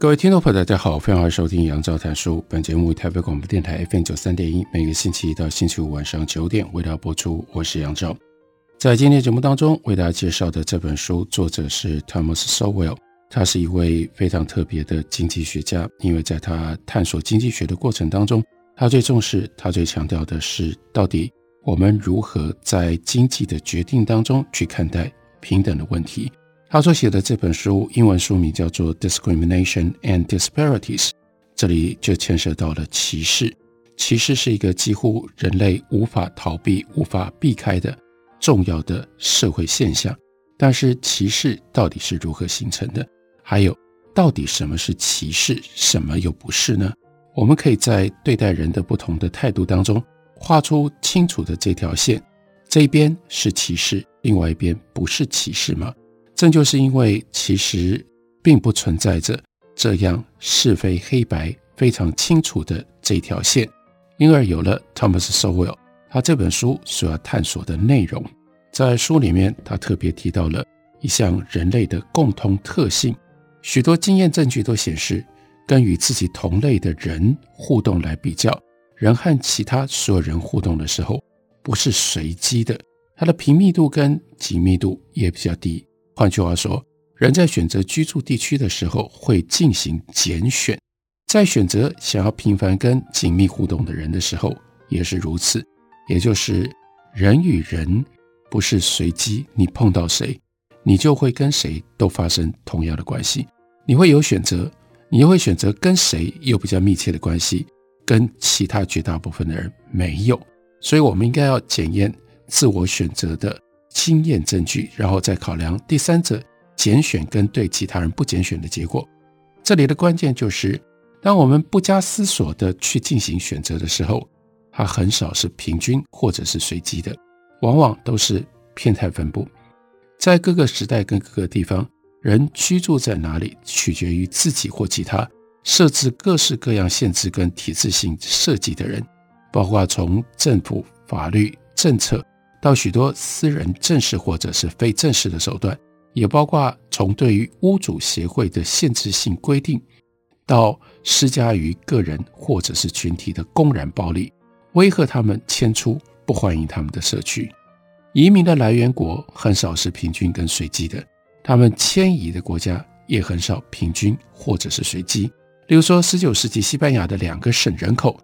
各位听众朋友，大家好，欢迎收听杨照谈书。本节目为台北广播电台 FM 九三点一，每个星期一到星期五晚上九点为大家播出。我是杨照，在今天节目当中为大家介绍的这本书，作者是 Thomas Sowell，他是一位非常特别的经济学家，因为在他探索经济学的过程当中，他最重视，他最强调的是，到底我们如何在经济的决定当中去看待平等的问题。他所写的这本书，英文书名叫做《Discrimination and Disparities》，这里就牵涉到了歧视。歧视是一个几乎人类无法逃避、无法避开的重要的社会现象。但是，歧视到底是如何形成的？还有，到底什么是歧视，什么又不是呢？我们可以在对待人的不同的态度当中，画出清楚的这条线：这一边是歧视，另外一边不是歧视吗？正就是因为其实并不存在着这样是非黑白非常清楚的这条线，因而有了 Thomas Sowell 他这本书所要探索的内容。在书里面，他特别提到了一项人类的共通特性，许多经验证据都显示，跟与自己同类的人互动来比较，人和其他所有人互动的时候，不是随机的，它的频密度跟紧密度也比较低。换句话说，人在选择居住地区的时候会进行拣选，在选择想要频繁跟紧密互动的人的时候也是如此。也就是人与人不是随机，你碰到谁，你就会跟谁都发生同样的关系。你会有选择，你又会选择跟谁有比较密切的关系，跟其他绝大部分的人没有。所以，我们应该要检验自我选择的。经验证据，然后再考量第三者拣选跟对其他人不拣选的结果。这里的关键就是，当我们不加思索地去进行选择的时候，它很少是平均或者是随机的，往往都是偏态分布。在各个时代跟各个地方，人居住在哪里，取决于自己或其他设置各式各样限制跟体制性设计的人，包括从政府、法律、政策。到许多私人正式或者是非正式的手段，也包括从对于屋主协会的限制性规定，到施加于个人或者是群体的公然暴力，威吓他们迁出不欢迎他们的社区。移民的来源国很少是平均跟随机的，他们迁移的国家也很少平均或者是随机。例如说，十九世纪西班牙的两个省人口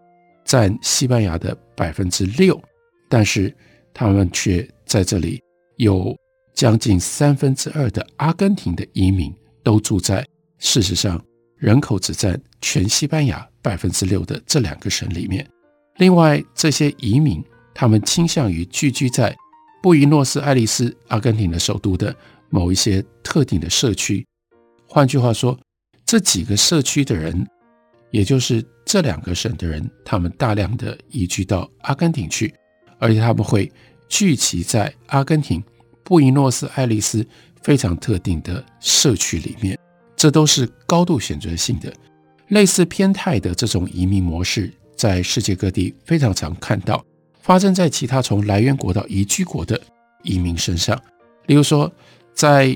占西班牙的百分之六，但是。他们却在这里有将近三分之二的阿根廷的移民都住在，事实上人口只占全西班牙百分之六的这两个省里面。另外，这些移民他们倾向于聚居在布宜诺斯艾利斯，阿根廷的首都的某一些特定的社区。换句话说，这几个社区的人，也就是这两个省的人，他们大量的移居到阿根廷去。而且他们会聚集在阿根廷布宜诺斯艾利斯非常特定的社区里面，这都是高度选择性的。类似偏态的这种移民模式，在世界各地非常常看到，发生在其他从来源国到移居国的移民身上。例如说，在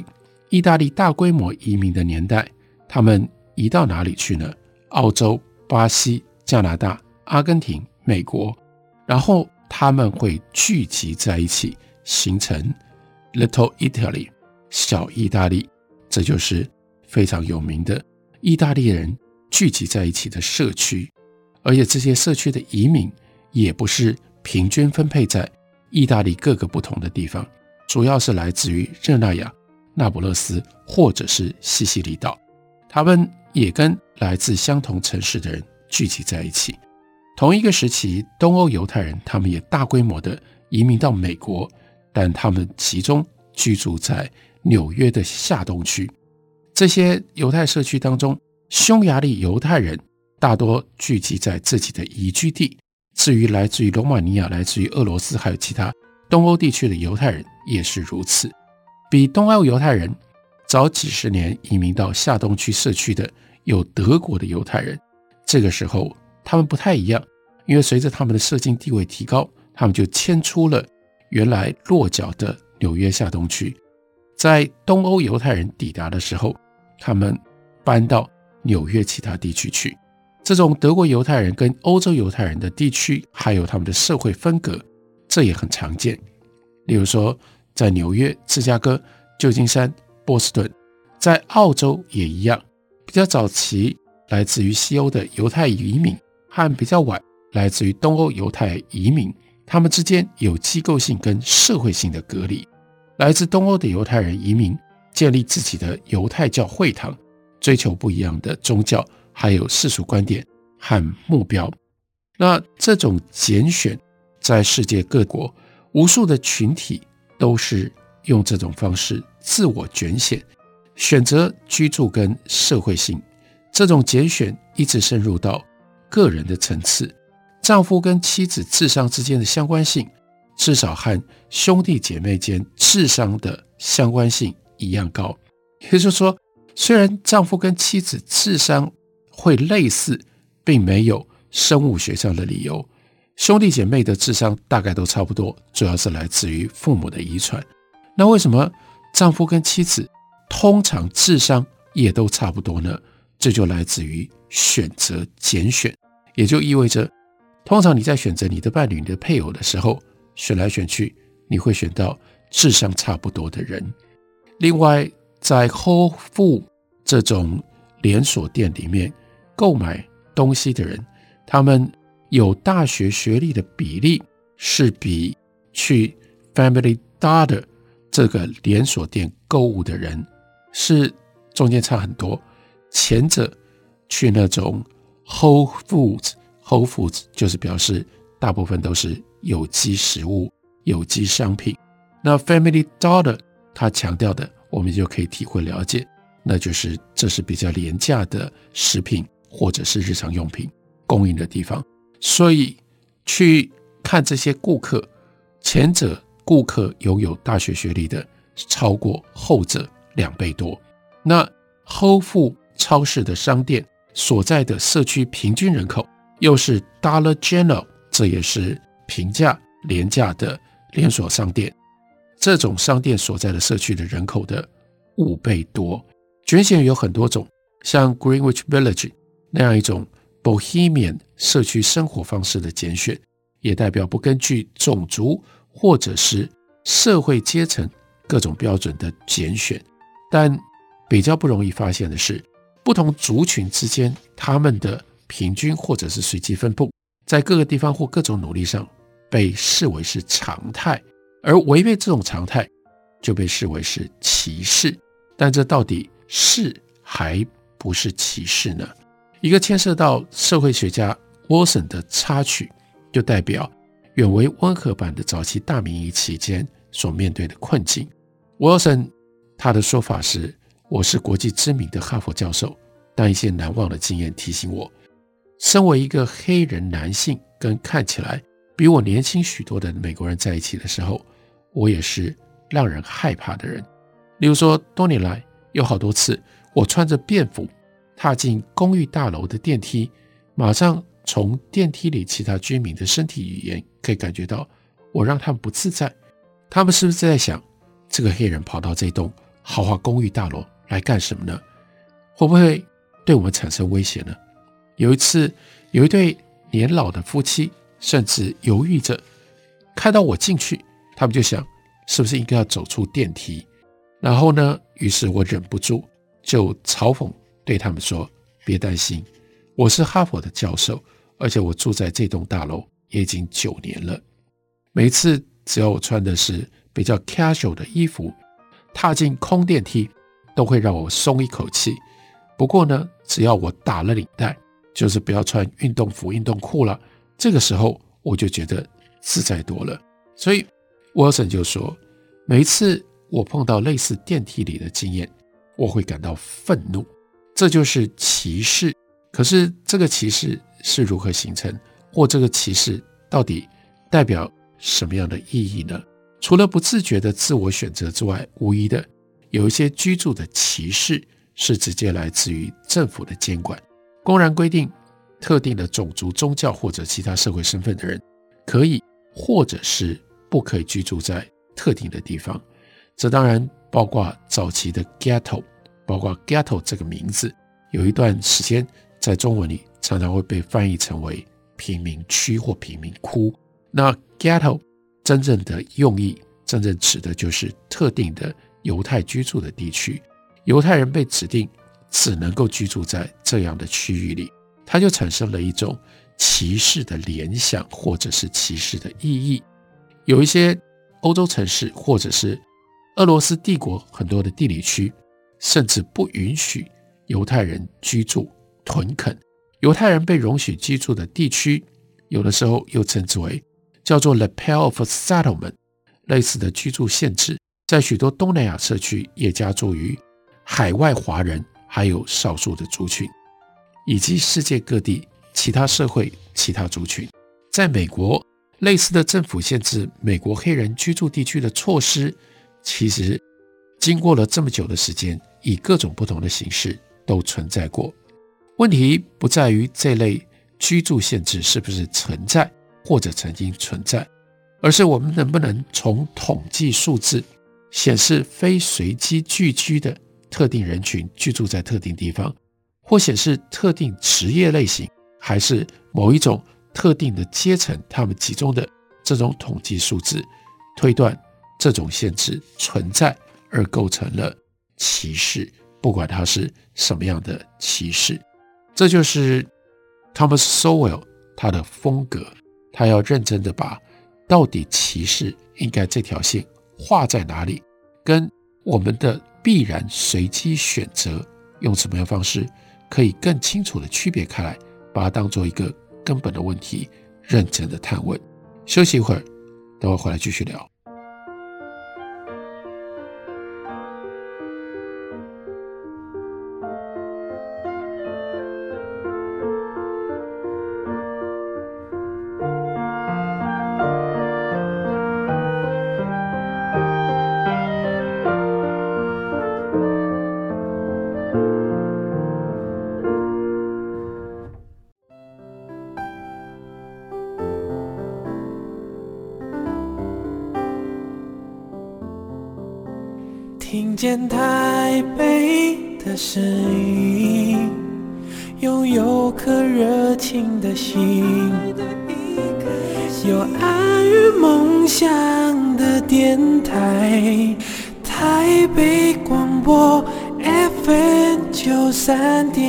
意大利大规模移民的年代，他们移到哪里去呢？澳洲、巴西、加拿大、阿根廷、美国，然后。他们会聚集在一起，形成 Little Italy 小意大利，这就是非常有名的意大利人聚集在一起的社区。而且这些社区的移民也不是平均分配在意大利各个不同的地方，主要是来自于热那亚、那不勒斯或者是西西里岛。他们也跟来自相同城市的人聚集在一起。同一个时期，东欧犹太人他们也大规模的移民到美国，但他们集中居住在纽约的下东区。这些犹太社区当中，匈牙利犹太人大多聚集在自己的移居地。至于来自于罗马尼亚、来自于俄罗斯，还有其他东欧地区的犹太人也是如此。比东欧犹太人早几十年移民到下东区社区的有德国的犹太人。这个时候他们不太一样，因为随着他们的社经地位提高，他们就迁出了原来落脚的纽约下东区。在东欧犹太人抵达的时候，他们搬到纽约其他地区去。这种德国犹太人跟欧洲犹太人的地区，还有他们的社会分隔，这也很常见。例如说，在纽约、芝加哥、旧金山、波士顿，在澳洲也一样。比较早期来自于西欧的犹太移民，和比较晚来自于东欧犹太移民，他们之间有机构性跟社会性的隔离。来自东欧的犹太人移民，建立自己的犹太教会堂，追求不一样的宗教。还有世俗观点和目标，那这种拣选在世界各国无数的群体都是用这种方式自我拣选，选择居住跟社会性。这种拣选一直深入到个人的层次，丈夫跟妻子智商之间的相关性，至少和兄弟姐妹间智商的相关性一样高。也就是说，虽然丈夫跟妻子智商，会类似，并没有生物学上的理由。兄弟姐妹的智商大概都差不多，主要是来自于父母的遗传。那为什么丈夫跟妻子通常智商也都差不多呢？这就来自于选择拣选，也就意味着，通常你在选择你的伴侣、你的配偶的时候，选来选去，你会选到智商差不多的人。另外，在 Whole f o o d 这种连锁店里面。购买东西的人，他们有大学学历的比例是比去 Family Dollar 这个连锁店购物的人是中间差很多。前者去那种 Whole Foods，Whole Foods 就是表示大部分都是有机食物、有机商品。那 Family Dollar 它强调的，我们就可以体会了解，那就是这是比较廉价的食品。或者是日常用品供应的地方，所以去看这些顾客，前者顾客拥有大学学历的超过后者两倍多。那 Whole food 超市的商店所在的社区平均人口，又是 Dollar General，这也是平价廉价的连锁商店，这种商店所在的社区的人口的五倍多。拣选有很多种，像 Greenwich Village。那样一种 Bohemian 社区生活方式的拣选，也代表不根据种族或者是社会阶层各种标准的拣选。但比较不容易发现的是，不同族群之间他们的平均或者是随机分布，在各个地方或各种努力上被视为是常态，而违背这种常态就被视为是歧视。但这到底是还不是歧视呢？一个牵涉到社会学家 Wilson 的插曲，就代表远为温和版的早期大民意期间所面对的困境。Wilson 他的说法是：“我是国际知名的哈佛教授，但一些难忘的经验提醒我，身为一个黑人男性，跟看起来比我年轻许多的美国人在一起的时候，我也是让人害怕的人。例如说，多年来有好多次，我穿着便服。”踏进公寓大楼的电梯，马上从电梯里其他居民的身体语言可以感觉到，我让他们不自在。他们是不是在想，这个黑人跑到这栋豪华公寓大楼来干什么呢？会不会对我们产生威胁呢？有一次，有一对年老的夫妻，甚至犹豫着看到我进去，他们就想，是不是应该要走出电梯？然后呢，于是我忍不住就嘲讽。对他们说：“别担心，我是哈佛的教授，而且我住在这栋大楼也已经九年了。每次只要我穿的是比较 casual 的衣服，踏进空电梯都会让我松一口气。不过呢，只要我打了领带，就是不要穿运动服、运动裤了，这个时候我就觉得自在多了。所以，沃森就说，每一次我碰到类似电梯里的经验，我会感到愤怒。这就是歧视。可是这个歧视是如何形成，或这个歧视到底代表什么样的意义呢？除了不自觉的自我选择之外，无疑的有一些居住的歧视是直接来自于政府的监管，公然规定特定的种族、宗教或者其他社会身份的人可以或者是不可以居住在特定的地方。这当然包括早期的 ghetto，包括 ghetto 这个名字，有一段时间在中文里常常会被翻译成为贫民区或贫民窟。那 ghetto 真正的用意，真正指的就是特定的犹太居住的地区，犹太人被指定只能够居住在这样的区域里，它就产生了一种歧视的联想，或者是歧视的意义。有一些欧洲城市，或者是俄罗斯帝国很多的地理区，甚至不允许犹太人居住屯垦。犹太人被容许居住的地区，有的时候又称之为叫做 Lapel of Settlement，类似的居住限制，在许多东南亚社区也加诸于海外华人，还有少数的族群，以及世界各地其他社会、其他族群。在美国，类似的政府限制美国黑人居住地区的措施。其实，经过了这么久的时间，以各种不同的形式都存在过。问题不在于这类居住限制是不是存在或者曾经存在，而是我们能不能从统计数字显示非随机聚居的特定人群居住在特定地方，或显示特定职业类型，还是某一种特定的阶层他们集中的这种统计数字推断。这种限制存在而构成了歧视，不管它是什么样的歧视，这就是 Thomas Sowell 他的风格。他要认真的把到底歧视应该这条线画在哪里，跟我们的必然随机选择用什么样方式可以更清楚的区别开来，把它当做一个根本的问题，认真的探问。休息一会儿，等会回来继续聊。有爱与梦想的电台，台北广播 FM 九三点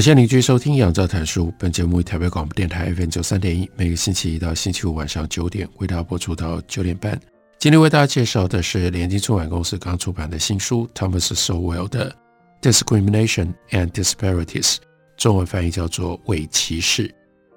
感谢您继续收听《杨照谈书》。本节目为台北广播电台 FM 九三点一，每个星期一到星期五晚上九点为大家播出到九点半。今天为大家介绍的是联经出版公司刚出版的新书 Thomas Sowell 的《Discrimination and Disparities》，中文翻译叫做《伪歧视》。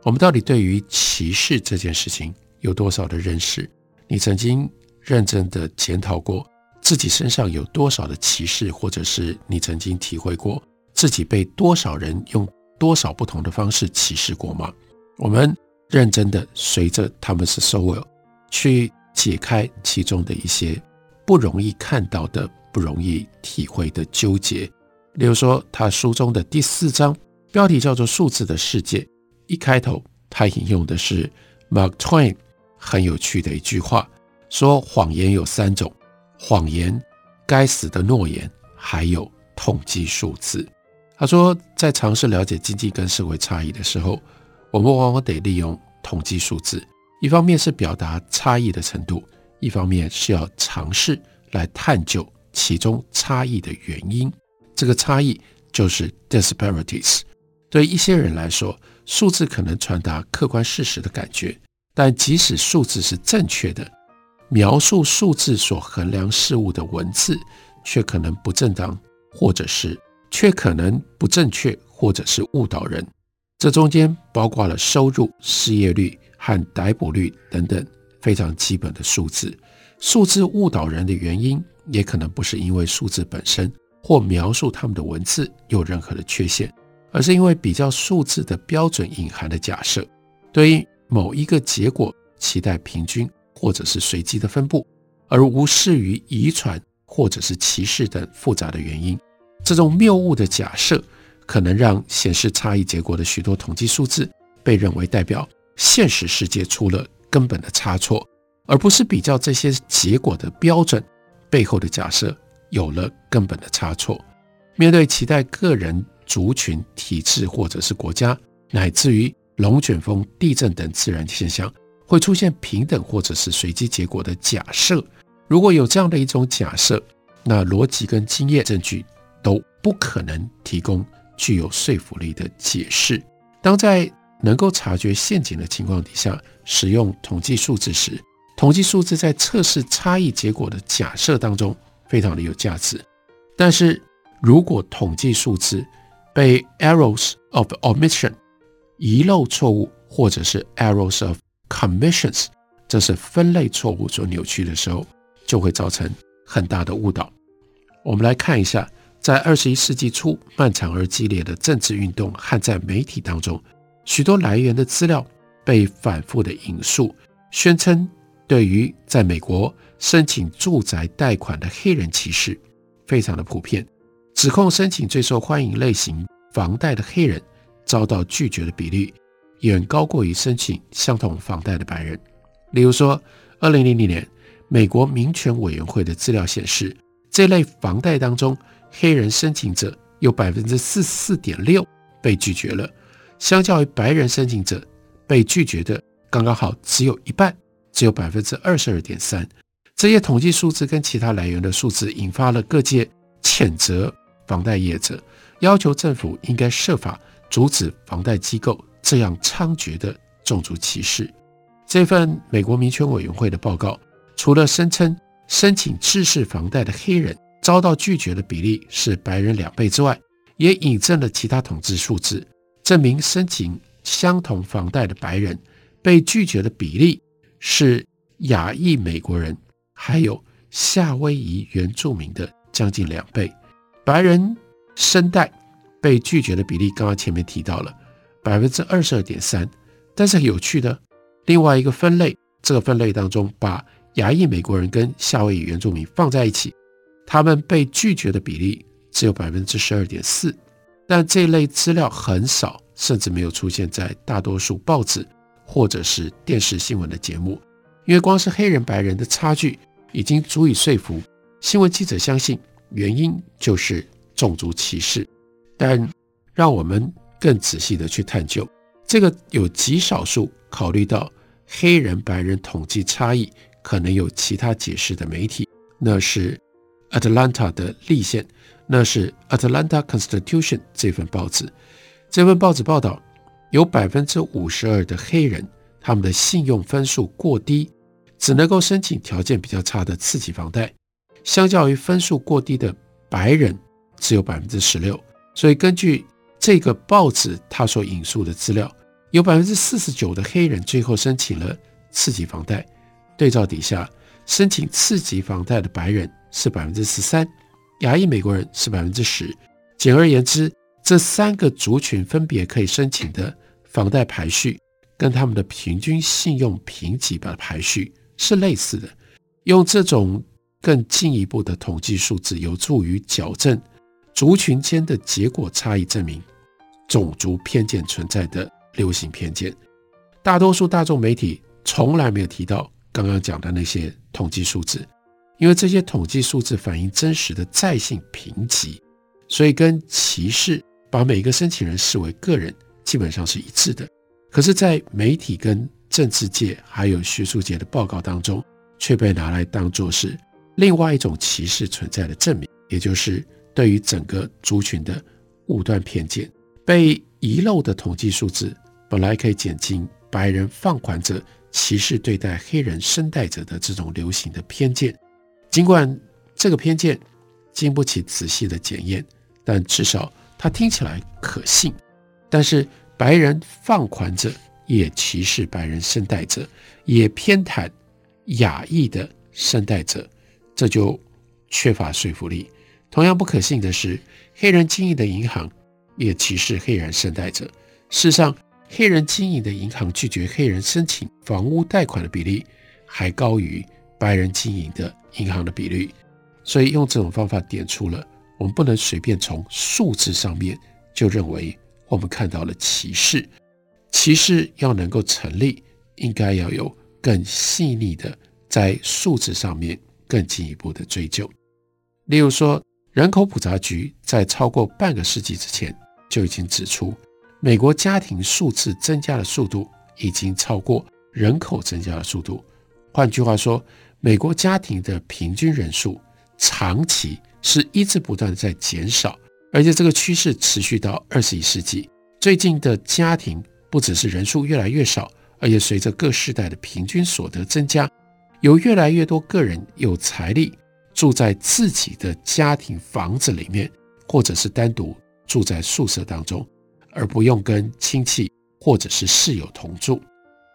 我们到底对于歧视这件事情有多少的认识？你曾经认真的检讨过自己身上有多少的歧视，或者是你曾经体会过？自己被多少人用多少不同的方式歧视过吗？我们认真的随着 Thomas Sowell 去解开其中的一些不容易看到的、不容易体会的纠结。例如说，他书中的第四章标题叫做《数字的世界》，一开头他引用的是 Mark Twain 很有趣的一句话，说谎言有三种：谎言、该死的诺言，还有统计数字。他说，在尝试了解经济跟社会差异的时候，我们往往得利用统计数字，一方面是表达差异的程度，一方面是要尝试来探究其中差异的原因。这个差异就是 disparities。对一些人来说，数字可能传达客观事实的感觉，但即使数字是正确的，描述数字所衡量事物的文字却可能不正当，或者是却可能不正确，或者是误导人。这中间包括了收入、失业率和逮捕率等等非常基本的数字。数字误导人的原因，也可能不是因为数字本身或描述他们的文字有任何的缺陷，而是因为比较数字的标准隐含的假设，对于某一个结果期待平均或者是随机的分布，而无视于遗传或者是歧视等复杂的原因。这种谬误的假设，可能让显示差异结果的许多统计数字被认为代表现实世界出了根本的差错。而不是比较这些结果的标准背后的假设有了根本的差错。面对期待个人、族群、体制或者是国家，乃至于龙卷风、地震等自然现象会出现平等或者是随机结果的假设，如果有这样的一种假设，那逻辑跟经验证据都不可能提供具有说服力的解释。当在能够察觉陷阱的情况底下使用统计数字时，统计数字在测试差异结果的假设当中非常的有价值，但是如果统计数字被 errors of omission 遗漏错误，或者是 errors of commissions 这是分类错误所扭曲的时候，就会造成很大的误导。我们来看一下，在二十一世纪初漫长而激烈的政治运动和在媒体当中，许多来源的资料被反复的引述，宣称。对于在美国申请住宅贷款的黑人歧视非常的普遍，指控申请最受欢迎类型房贷的黑人遭到拒绝的比率远高过于申请相同房贷的白人。例如说，二零零零年美国民权委员会的资料显示，这类房贷当中黑人申请者有百分之四十四点六被拒绝了，相较于白人申请者被拒绝的刚刚好只有一半。只有百分之二十二点三，这些统计数字跟其他来源的数字引发了各界谴责房贷业者，要求政府应该设法阻止房贷机构这样猖獗的种族歧视。这份美国民权委员会的报告，除了声称申请制式房贷的黑人遭到拒绝的比例是白人两倍之外，也引证了其他统计数字，证明申请相同房贷的白人被拒绝的比例。是亚裔美国人还有夏威夷原住民的将近两倍，白人申贷被拒绝的比例，刚刚前面提到了百分之二十二点三，但是很有趣的，另外一个分类，这个分类当中把亚裔美国人跟夏威夷原住民放在一起，他们被拒绝的比例只有百分之十二点四，但这类资料很少，甚至没有出现在大多数报纸。或者是电视新闻的节目，因为光是黑人白人的差距已经足以说服新闻记者相信原因就是种族歧视。但让我们更仔细的去探究，这个有极少数考虑到黑人白人统计差异可能有其他解释的媒体，那是 Atlanta 的立宪，那是 Atlanta Constitution 这份报纸。这份报纸报道。有百分之五十二的黑人，他们的信用分数过低，只能够申请条件比较差的次级房贷，相较于分数过低的白人，只有百分之十六。所以根据这个报纸他所引述的资料，有百分之四十九的黑人最后申请了次级房贷。对照底下，申请次级房贷的白人是百分之十三，亚裔美国人是百分之十。简而言之，这三个族群分别可以申请的。房贷排序跟他们的平均信用评级的排序是类似的，用这种更进一步的统计数字，有助于矫正族群间的结果差异，证明种族偏见存在的流行偏见。大多数大众媒体从来没有提到刚刚讲的那些统计数字，因为这些统计数字反映真实的在性评级，所以跟歧视把每个申请人视为个人。基本上是一致的，可是，在媒体跟政治界还有学术界的报告当中，却被拿来当作是另外一种歧视存在的证明，也就是对于整个族群的误断偏见。被遗漏的统计数字本来可以减轻白人放款者歧视对待黑人声带者的这种流行的偏见。尽管这个偏见经不起仔细的检验，但至少它听起来可信。但是白人放款者也歧视白人声带者，也偏袒亚裔的声带者，这就缺乏说服力。同样不可信的是，黑人经营的银行也歧视黑人声带者。事实上，黑人经营的银行拒绝黑人申请房屋贷款的比例还高于白人经营的银行的比率。所以，用这种方法点出了我们不能随便从数字上面就认为我们看到了歧视。歧视要能够成立，应该要有更细腻的在数字上面更进一步的追究。例如说，人口普查局在超过半个世纪之前就已经指出，美国家庭数字增加的速度已经超过人口增加的速度。换句话说，美国家庭的平均人数长期是一直不断的在减少，而且这个趋势持续到二十一世纪。最近的家庭不只是人数越来越少，而且随着各世代的平均所得增加，有越来越多个人有财力。住在自己的家庭房子里面，或者是单独住在宿舍当中，而不用跟亲戚或者是室友同住。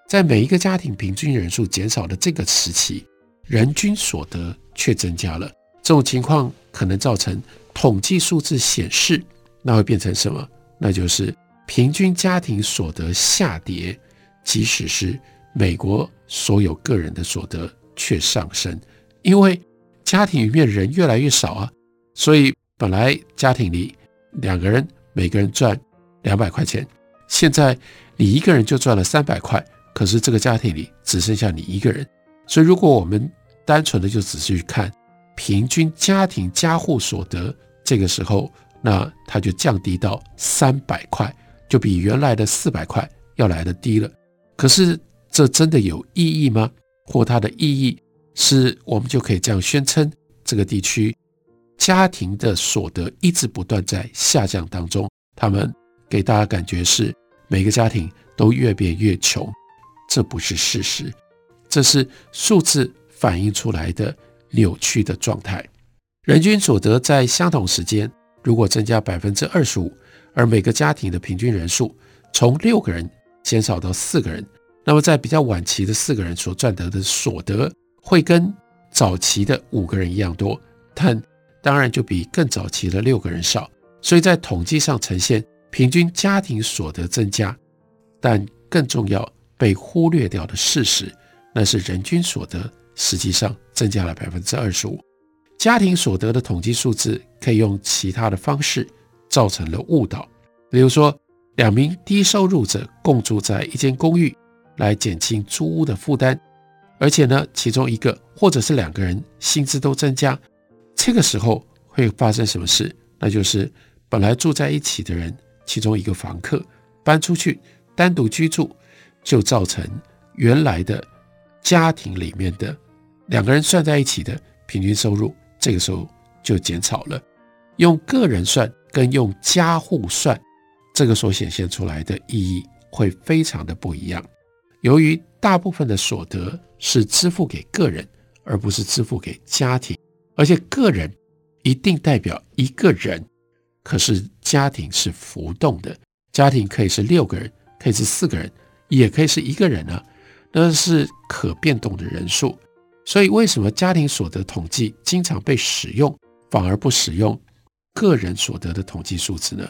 在每一个家庭平均人数减少的这个时期，人均所得却增加了。这种情况可能造成统计数字显示，那会变成什么？那就是平均家庭所得下跌，即使是美国所有个人的所得却上升，因为。家庭里面人越来越少啊，所以本来家庭里两个人每个人赚两百块钱，现在你一个人就赚了三百块，可是这个家庭里只剩下你一个人，所以如果我们单纯的就只是去看平均家庭家户所得，这个时候那它就降低到三百块，就比原来的四百块要来得低了。可是这真的有意义吗？或它的意义？是我们就可以这样宣称，这个地区家庭的所得一直不断在下降当中，他们给大家感觉是每个家庭都越变越穷，这不是事实，这是数字反映出来的扭曲的状态。人均所得在相同时间如果增加百分之二十五，而每个家庭的平均人数从六个人减少到四个人，那么在比较晚期的四个人所赚得的所得。会跟早期的五个人一样多，但当然就比更早期的六个人少。所以在统计上呈现平均家庭所得增加，但更重要被忽略掉的事实，那是人均所得实际上增加了百分之二十五。家庭所得的统计数字可以用其他的方式造成了误导，比如说两名低收入者共住在一间公寓，来减轻租屋的负担。而且呢，其中一个或者是两个人薪资都增加，这个时候会发生什么事？那就是本来住在一起的人，其中一个房客搬出去单独居住，就造成原来的家庭里面的两个人算在一起的平均收入，这个时候就减少了。用个人算跟用家户算，这个所显现出来的意义会非常的不一样。由于大部分的所得是支付给个人，而不是支付给家庭，而且个人一定代表一个人，可是家庭是浮动的，家庭可以是六个人，可以是四个人，也可以是一个人啊，那是可变动的人数。所以为什么家庭所得统计经常被使用，反而不使用个人所得的统计数字呢？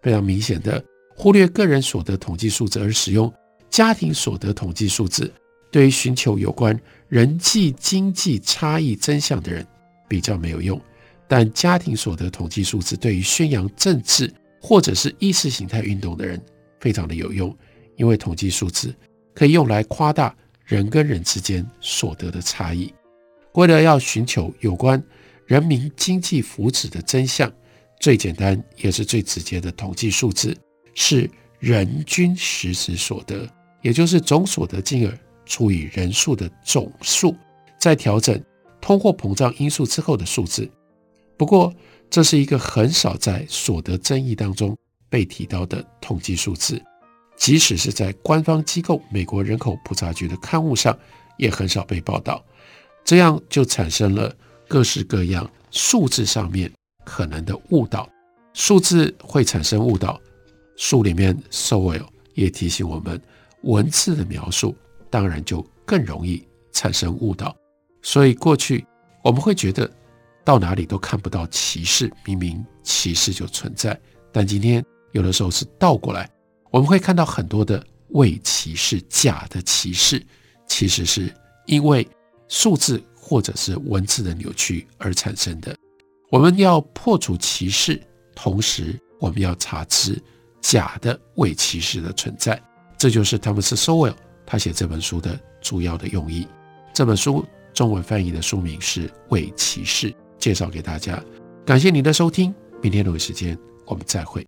非常明显的忽略个人所得统计数字而使用。家庭所得统计数字对于寻求有关人际经济差异真相的人比较没有用，但家庭所得统计数字对于宣扬政治或者是意识形态运动的人非常的有用，因为统计数字可以用来夸大人跟人之间所得的差异。为了要寻求有关人民经济福祉的真相，最简单也是最直接的统计数字是人均实时所得。也就是总所得金额除以人数的总数，再调整通货膨胀因素之后的数字。不过，这是一个很少在所得争议当中被提到的统计数字。即使是在官方机构美国人口普查局的刊物上，也很少被报道。这样就产生了各式各样数字上面可能的误导。数字会产生误导，书里面 Sowell 也提醒我们，文字的描述当然就更容易产生误导。所以过去我们会觉得到哪里都看不到歧视，明明歧视就存在。但今天有的时候是倒过来，我们会看到很多的伪歧视、假的歧视，其实是因为数字或者是文字的扭曲而产生的。我们要破除歧视。同时，我们要查知假的伪歧视的存在，这就是汤姆斯·索维尔他写这本书的主要的用意。这本书中文翻译的书名是《伪歧视》，介绍给大家。感谢您的收听，明天同一时间我们再会。